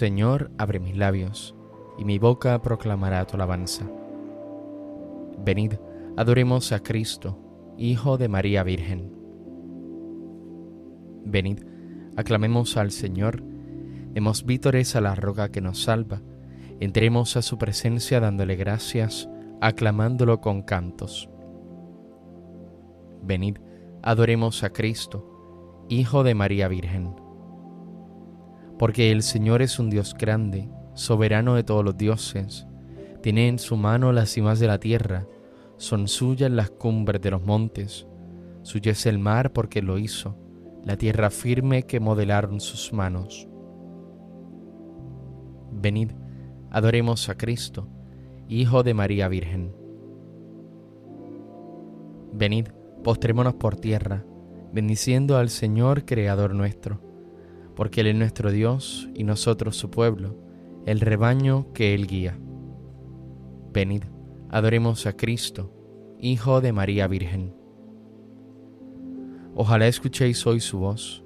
Señor, abre mis labios, y mi boca proclamará tu alabanza. Venid, adoremos a Cristo, Hijo de María Virgen. Venid, aclamemos al Señor, demos vítores a la roca que nos salva, entremos a su presencia dándole gracias, aclamándolo con cantos. Venid, adoremos a Cristo, Hijo de María Virgen porque el Señor es un Dios grande, soberano de todos los dioses. Tiene en su mano las cimas de la tierra, son suyas las cumbres de los montes. Suyo es el mar porque lo hizo, la tierra firme que modelaron sus manos. Venid, adoremos a Cristo, Hijo de María Virgen. Venid, postrémonos por tierra, bendiciendo al Señor Creador nuestro porque Él es nuestro Dios y nosotros su pueblo, el rebaño que Él guía. Venid, adoremos a Cristo, Hijo de María Virgen. Ojalá escuchéis hoy su voz,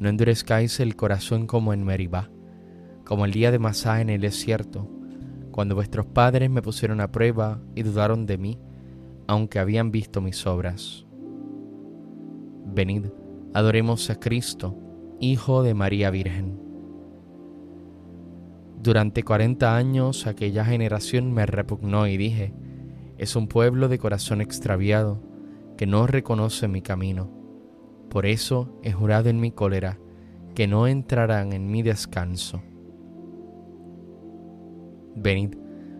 no endurezcáis el corazón como en Meribá, como el día de Masá en el desierto, cuando vuestros padres me pusieron a prueba y dudaron de mí, aunque habían visto mis obras. Venid, adoremos a Cristo, Hijo de María Virgen. Durante cuarenta años aquella generación me repugnó y dije, es un pueblo de corazón extraviado que no reconoce mi camino. Por eso he jurado en mi cólera que no entrarán en mi descanso. Venid,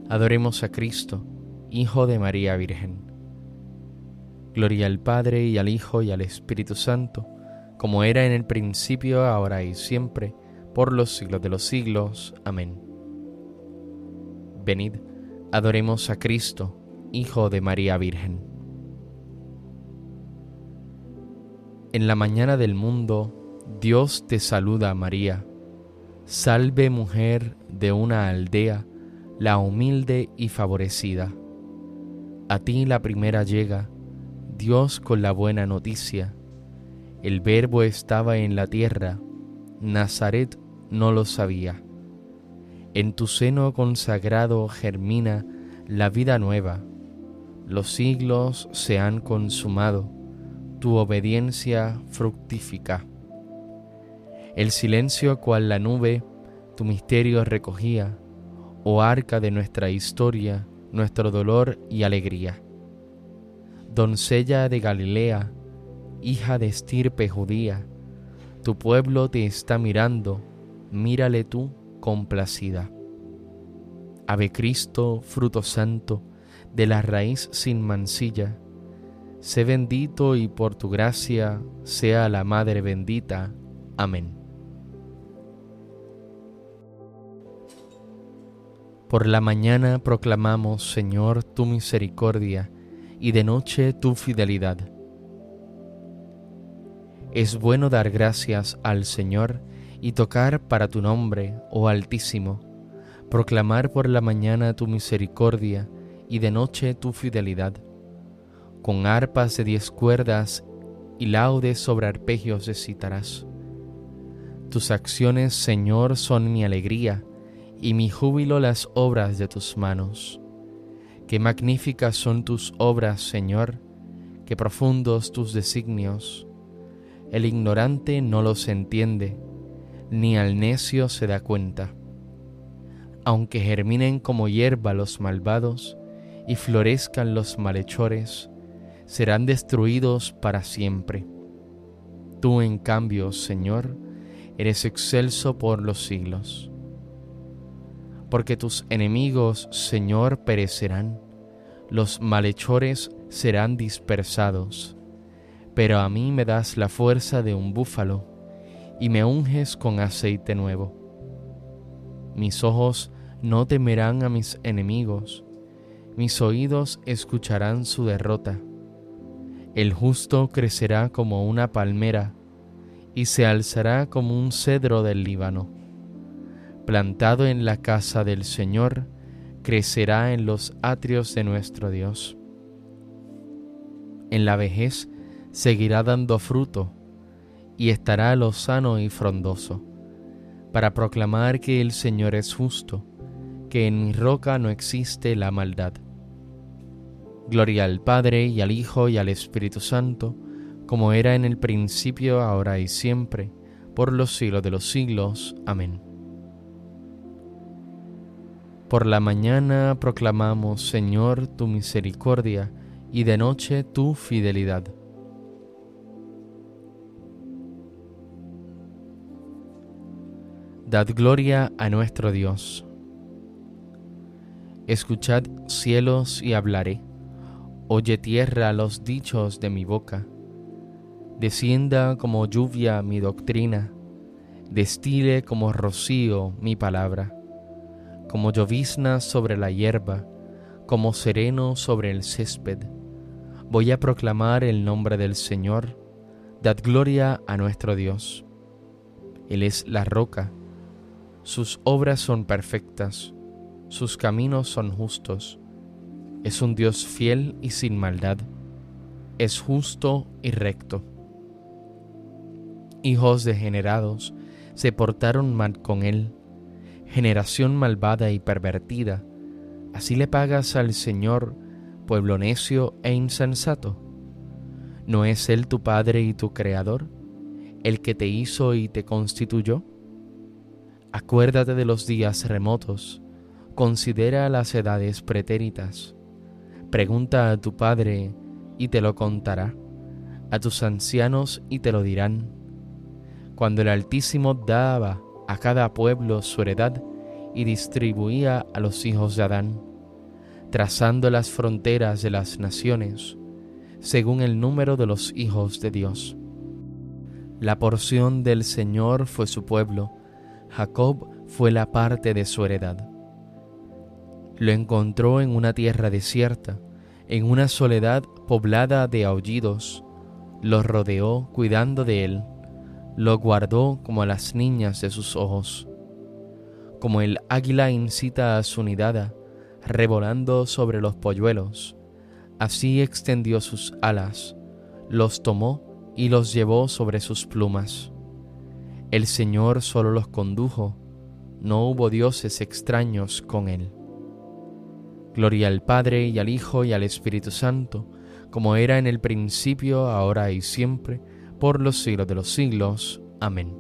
adoremos a Cristo, Hijo de María Virgen. Gloria al Padre y al Hijo y al Espíritu Santo como era en el principio, ahora y siempre, por los siglos de los siglos. Amén. Venid, adoremos a Cristo, Hijo de María Virgen. En la mañana del mundo, Dios te saluda, María. Salve mujer de una aldea, la humilde y favorecida. A ti la primera llega, Dios con la buena noticia el verbo estaba en la tierra, Nazaret no lo sabía. En tu seno consagrado germina la vida nueva. Los siglos se han consumado, tu obediencia fructifica. El silencio cual la nube tu misterio recogía, oh arca de nuestra historia, nuestro dolor y alegría. Doncella de Galilea, hija de estirpe judía, tu pueblo te está mirando, mírale tú complacida. Ave Cristo, fruto santo, de la raíz sin mancilla, sé bendito y por tu gracia sea la Madre bendita. Amén. Por la mañana proclamamos, Señor, tu misericordia, y de noche tu fidelidad es bueno dar gracias al Señor y tocar para tu nombre, oh Altísimo, proclamar por la mañana tu misericordia y de noche tu fidelidad. Con arpas de diez cuerdas y laudes sobre arpegios recitarás. Tus acciones, Señor, son mi alegría y mi júbilo las obras de tus manos. Qué magníficas son tus obras, Señor, que profundos tus designios. El ignorante no los entiende, ni al necio se da cuenta. Aunque germinen como hierba los malvados y florezcan los malhechores, serán destruidos para siempre. Tú, en cambio, Señor, eres excelso por los siglos. Porque tus enemigos, Señor, perecerán, los malhechores serán dispersados, pero a mí me das la fuerza de un búfalo y me unges con aceite nuevo. Mis ojos no temerán a mis enemigos, mis oídos escucharán su derrota. El justo crecerá como una palmera y se alzará como un cedro del Líbano. Plantado en la casa del Señor, crecerá en los atrios de nuestro Dios. En la vejez seguirá dando fruto y estará lozano y frondoso, para proclamar que el Señor es justo, que en mi roca no existe la maldad. Gloria al Padre y al Hijo y al Espíritu Santo, como era en el principio, ahora y siempre, por los siglos de los siglos. Amén. Por la mañana proclamamos, Señor, tu misericordia, y de noche tu fidelidad. Dad gloria a nuestro Dios. Escuchad cielos y hablaré. Oye tierra los dichos de mi boca. Descienda como lluvia mi doctrina, destile como rocío mi palabra, como llovizna sobre la hierba, como sereno sobre el césped. Voy a proclamar el nombre del Señor, dad gloria a nuestro Dios. Él es la roca sus obras son perfectas, sus caminos son justos. Es un Dios fiel y sin maldad. Es justo y recto. Hijos degenerados se portaron mal con él. Generación malvada y pervertida. Así le pagas al Señor, pueblo necio e insensato. ¿No es Él tu Padre y tu Creador, el que te hizo y te constituyó? Acuérdate de los días remotos, considera las edades pretéritas. Pregunta a tu padre y te lo contará, a tus ancianos y te lo dirán. Cuando el Altísimo daba a cada pueblo su heredad y distribuía a los hijos de Adán, trazando las fronteras de las naciones, según el número de los hijos de Dios. La porción del Señor fue su pueblo, Jacob fue la parte de su heredad. Lo encontró en una tierra desierta, en una soledad poblada de aullidos. Lo rodeó cuidando de él, lo guardó como a las niñas de sus ojos. Como el águila incita a su nidada, revolando sobre los polluelos, así extendió sus alas, los tomó y los llevó sobre sus plumas. El Señor solo los condujo, no hubo dioses extraños con él. Gloria al Padre y al Hijo y al Espíritu Santo, como era en el principio, ahora y siempre, por los siglos de los siglos. Amén.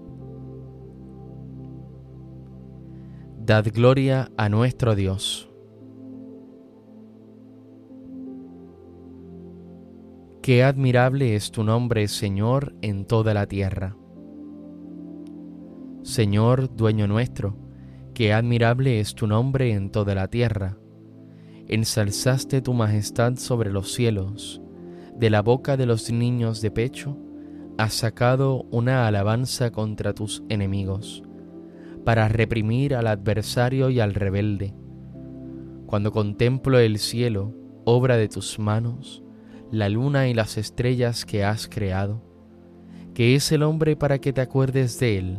Dad gloria a nuestro Dios. Qué admirable es tu nombre, Señor, en toda la tierra. Señor, dueño nuestro, qué admirable es tu nombre en toda la tierra. Ensalzaste tu majestad sobre los cielos, de la boca de los niños de pecho has sacado una alabanza contra tus enemigos, para reprimir al adversario y al rebelde. Cuando contemplo el cielo, obra de tus manos, la luna y las estrellas que has creado, que es el hombre para que te acuerdes de él,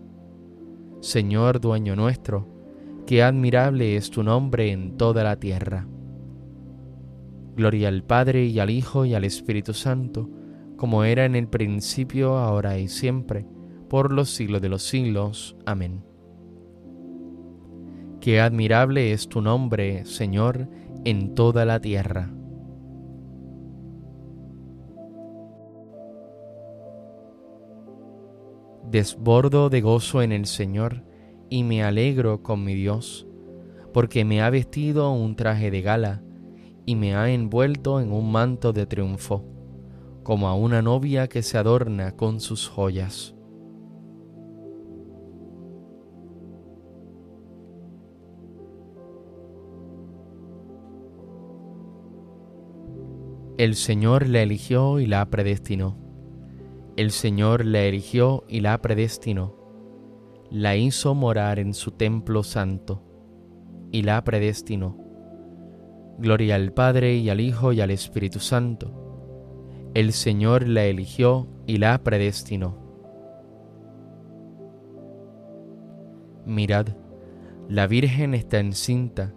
Señor dueño nuestro, qué admirable es tu nombre en toda la tierra. Gloria al Padre y al Hijo y al Espíritu Santo, como era en el principio, ahora y siempre, por los siglos de los siglos. Amén. Qué admirable es tu nombre, Señor, en toda la tierra. Desbordo de gozo en el Señor y me alegro con mi Dios, porque me ha vestido un traje de gala y me ha envuelto en un manto de triunfo, como a una novia que se adorna con sus joyas. El Señor la eligió y la predestinó el Señor la eligió y la predestinó, la hizo morar en su templo santo y la predestinó. Gloria al Padre y al Hijo y al Espíritu Santo. El Señor la eligió y la predestinó. Mirad, la Virgen está encinta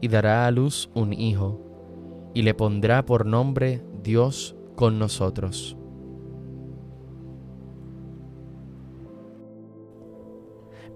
y dará a luz un hijo, y le pondrá por nombre Dios con nosotros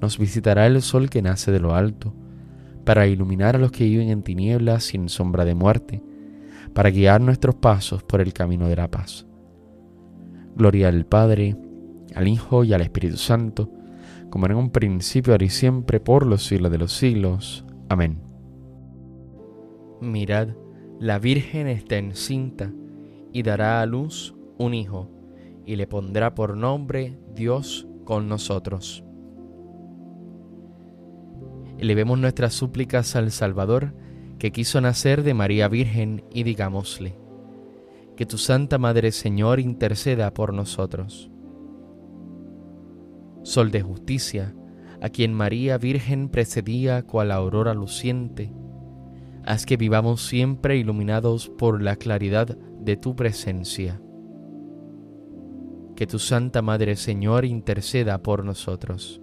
nos visitará el sol que nace de lo alto, para iluminar a los que viven en tinieblas sin sombra de muerte, para guiar nuestros pasos por el camino de la paz. Gloria al Padre, al Hijo y al Espíritu Santo, como en un principio, ahora y siempre, por los siglos de los siglos. Amén. Mirad, la Virgen está encinta y dará a luz un Hijo, y le pondrá por nombre Dios con nosotros. Elevemos nuestras súplicas al Salvador, que quiso nacer de María Virgen, y digámosle, que tu Santa Madre Señor interceda por nosotros. Sol de justicia, a quien María Virgen precedía cual aurora luciente, haz que vivamos siempre iluminados por la claridad de tu presencia. Que tu Santa Madre Señor interceda por nosotros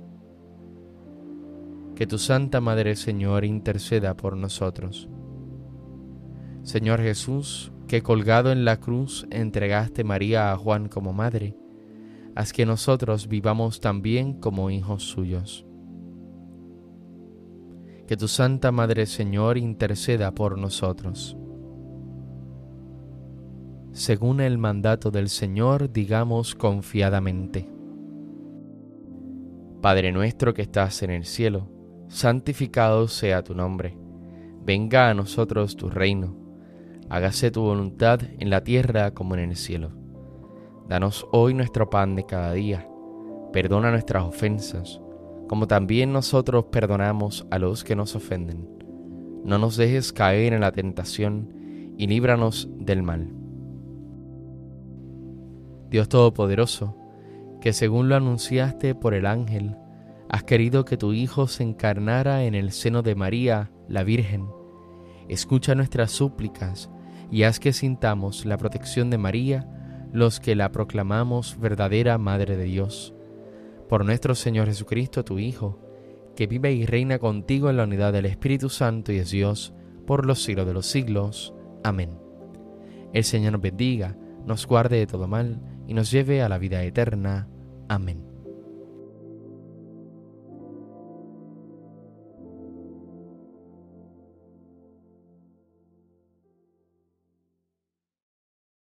que tu Santa Madre Señor interceda por nosotros. Señor Jesús, que colgado en la cruz entregaste María a Juan como madre, haz que nosotros vivamos también como hijos suyos. Que tu Santa Madre Señor interceda por nosotros. Según el mandato del Señor, digamos confiadamente. Padre nuestro que estás en el cielo, santificado sea tu nombre. Venga a nosotros tu reino. Hágase tu voluntad en la tierra como en el cielo. Danos hoy nuestro pan de cada día. Perdona nuestras ofensas, como también nosotros perdonamos a los que nos ofenden. No nos dejes caer en la tentación y líbranos del mal. Dios Todopoderoso, que según lo anunciaste por el ángel, has querido que tu Hijo se encarnara en el seno de María, la Virgen. Escucha nuestras súplicas y haz que sintamos la protección de María los que la proclamamos verdadera Madre de Dios. Por nuestro Señor Jesucristo, tu Hijo, que vive y reina contigo en la unidad del Espíritu Santo y es Dios, por los siglos de los siglos. Amén. El Señor bendiga, nos guarde de todo mal y nos lleve a la vida eterna. Amén.